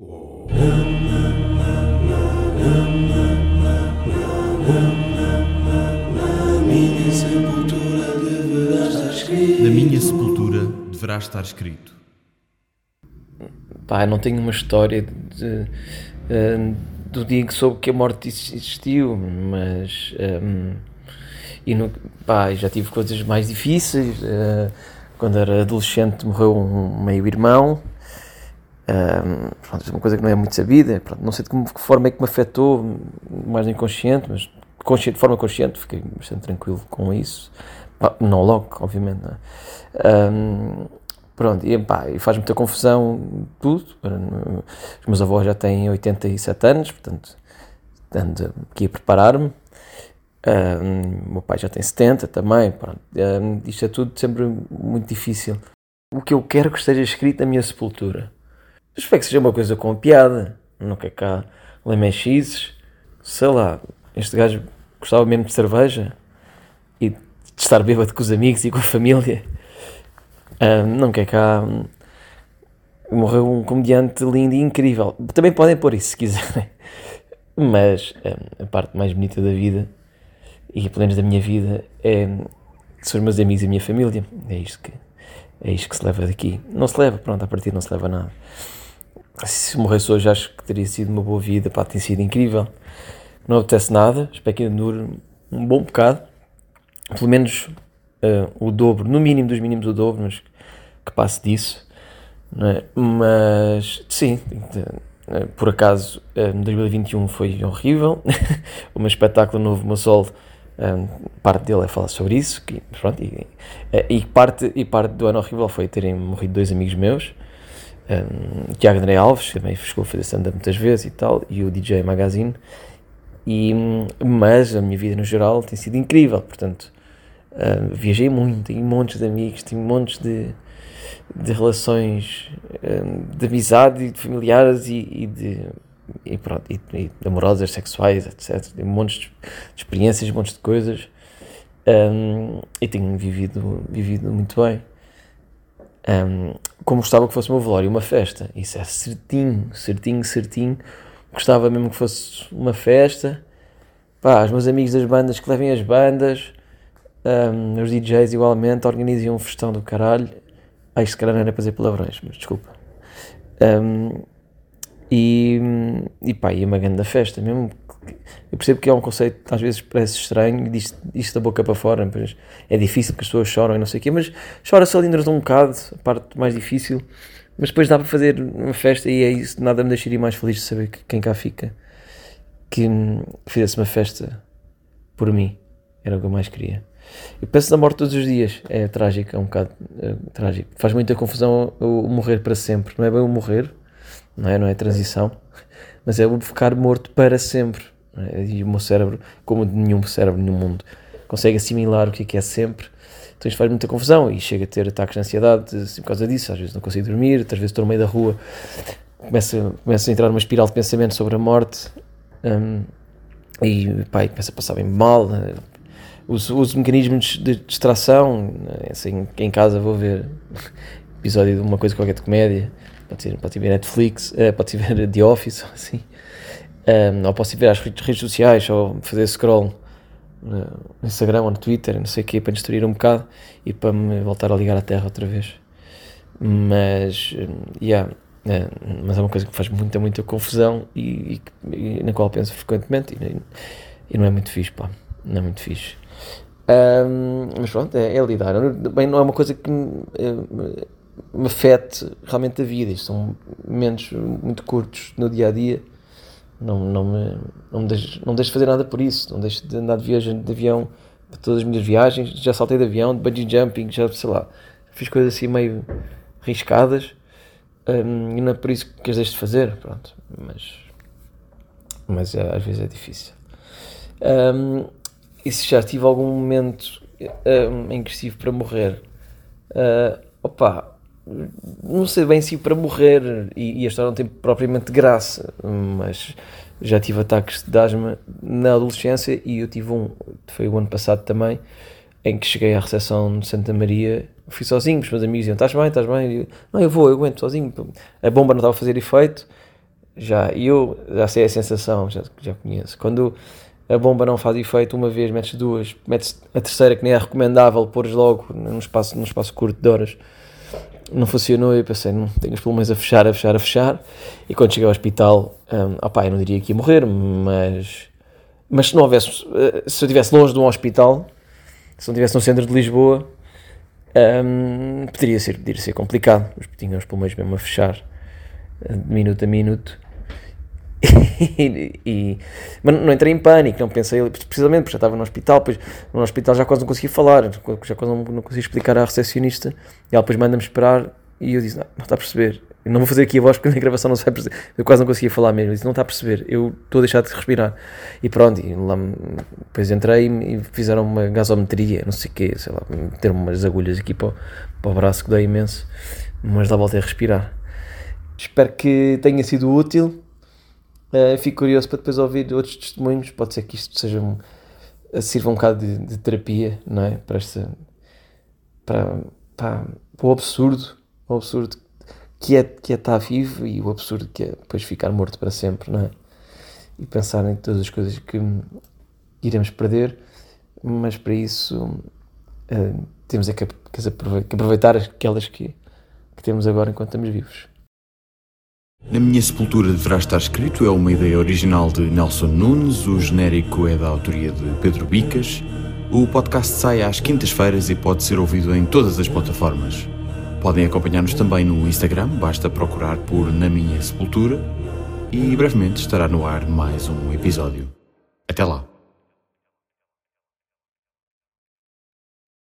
Na minha sepultura deverá estar escrito. Pá, não tenho uma história de, eh, do dia em que soube que a morte existiu, mas. ehm, e no, pá, já tive coisas mais difíceis. eh, quando era adolescente morreu um meio-irmão. Ehm, pronto, é uma coisa que não é muito sabida. Pronto, não sei de que forma é que me afetou, mais inconsciente, mas consciente, de forma consciente, fiquei bastante tranquilo com isso. Não logo, obviamente. Não é? Ehm, pronto, e, e faz muita confusão tudo. Os meus avós já têm 87 anos, portanto, ando aqui a preparar-me. O meu pai já tem 70 também. Pronto. Ahm, isto é tudo sempre muito difícil. O que eu quero que esteja escrito na minha sepultura. Espero que seja uma coisa com piada. Quer cá lemexizes. Sei lá, este gajo gostava mesmo de cerveja e de estar bêbado com os amigos e com a família. Ahm, não quer cá. Morreu um comediante lindo e incrível. Também podem pôr isso se quiserem. Mas hum, a parte mais bonita da vida, e pelo menos da minha vida, é, os meus amigos e a minha família. É isto que, é isto que se leva daqui. Não se leva, pronto, a partir não se leva nada. Se morresse hoje, acho que teria sido uma boa vida, pá, tem sido incrível. Não apetece nada, espero que ainda dure um bom bocado. Pelo menos eh, o dobro, no mínimo dos mínimos o dobro, mas que passe disso. é? Mas sim, eh, por acaso eh, 2021 foi horrível. o meu espetáculo novo, meu solo, eh, parte dele é falar sobre isso. Que, pronto, e, eh, e parte, e parte do ano horrível foi terem morrido dois amigos meus. Um, Tiago André Alves, que também chegou a fazer stand-up muitas vezes e tal, e o DJ Magazine. E, mas a minha vida no geral tem sido incrível, portanto, viajei muito, tenho montes de amigos, tenho montes de, de relações um, de amizade e de familiares e, e de e pronto, e, e amorosas, sexuais, etc. Tenho montes de, de experiências, montes de coisas um, e tenho vivido, vivido muito bem. Um, como gostava que fosse o meu velório, uma festa, isso é certinho, certinho, certinho. Gostava mesmo que fosse uma festa. Pá, os meus amigos das bandas que levem as bandas, um, os DJs igualmente, organizem um festão do caralho. Ai, se calhar não era para dizer palavrões, mas desculpa. Um, e, e pá, e é uma grande festa mesmo. Eu percebo que é um conceito às vezes parece estranho diz isto da boca para fora, mas é difícil que as pessoas choram e não sei o quê, mas chora-se ali um bocado, a parte mais difícil, mas depois dá para fazer uma festa e é isso, nada me deixaria mais feliz de saber que quem cá fica que fizesse uma festa por mim, era o que eu mais queria. Eu penso na morte todos os dias, é trágico, é um bocado é, trágico. Faz muita confusão o morrer para sempre, não é bem o morrer, não é, não é transição, mas é o ficar morto para sempre. é? E o meu cérebro, como nenhum cérebro no mundo, consegue assimilar o que é que é sempre. Então isto faz muita confusão e chega a ter ataques de ansiedade assim, por causa disso. Às vezes não consigo dormir, outras vezes estou no meio da rua, começa, começa a entrar numa espiral de pensamento sobre a morte hum, e e começa a passar bem mal. né? Uso mecanismos de distração, né? assim, em casa vou ver episódio de uma coisa qualquer de comédia, pode ser, pode ver Netflix, eh, pode ver The Office, ou assim. Um, ou posso ir ver às redes sociais ou fazer scroll no Instagram ou no Twitter, não sei o quê, para distrair um bocado e para me voltar a ligar à terra outra vez. Mas, hum, yeah, é, mas é uma coisa que faz muita, muita confusão e, e- e na qual penso frequentemente e, e não é muito fixe, pá, não é muito fixe. Ahm, mas pronto, é, é lidar. Bem, não é uma coisa que eh, me afete realmente a vida. Isto são momentos muito curtos no dia a dia. Não, não, me, não, me deixo, não deixo fazer nada por isso. Não deixo de andar de viagem de avião para todas as minhas viagens. Já saltei de avião, de bungee jumping, já sei lá. Fiz coisas assim meio riscadas. Ahm, e não é por isso que as deixo de fazer. Pronto, mas, mas é, às vezes é difícil. Ahm, e se já tive algum momento ahm, em que estive para morrer? Ah, opa, não sei bem se para morrer, e, e a história não tem propriamente graça, mas já tive ataques de asma na adolescência e eu tive um, foi o ano passado também, em que cheguei à recepção de Santa Maria, fui sozinho, os meus amigos diziam, estás bem, estás bem? Eu, não, eu vou, eu aguento sozinho, a bomba não estava a fazer efeito, já. E eu já sei a sensação, já, já conheço. Quando a bomba não faz efeito uma vez, metes duas, metes a terceira que nem é recomendável, pôres logo num espaço, num espaço curto de horas. Não funcionou e pensei, não, tenho os pulmões a fechar, a fechar, a fechar. E quando cheguei ao hospital, um, opá, eu não diria que ia morrer, mas, mas se não houvesse, eh, se eu estivesse longe de um hospital, se não estivesse no centro de Lisboa, um, poderia, ser, poderia ser complicado. Mas tinha os pulmões mesmo a fechar, eh, de minuto a minuto. e, e, mas não entrei em pânico, não pensei, precisamente porque já estava no hospital, depois no hospital já quase não conseguia falar, já quase não, não conseguia explicar à recepcionista, e ela depois manda-me esperar, e eu disse, não, não está a perceber, eu não vou fazer aqui a voz porque na gravação não se vai perceber, eu quase não conseguia falar mesmo, eu disse, não está a perceber, eu estou a deixar de respirar, e pronto, e lá, depois entrei e fizeram uma gasometria, não sei o quê, sei lá, meteram umas agulhas aqui para, para o braço que dói imenso, mas lá voltei a respirar. Espero que tenha sido útil Uh, fico curioso para depois ouvir outros testemunhos. Pode ser que isto seja um, sirva um bocado de, de, terapia, não é? Para, esta, para, para, o absurdo, o absurdo que é, que é estar vivo e o absurdo que é depois ficar morto para sempre, não é? E pensar em todas as coisas que iremos perder, mas para isso uh, temos é que, que aproveitar aquelas que, que temos agora enquanto estamos vivos. Na minha sepultura deverá estar escrito é uma ideia original de Nelson Nunes, o genérico é da autoria de Pedro Bicas. O podcast sai às quintas-feiras e pode ser ouvido em todas as plataformas. Podem acompanhar-nos também no Instagram, basta procurar por Na Minha Sepultura e brevemente estará no ar mais um episódio. Até lá!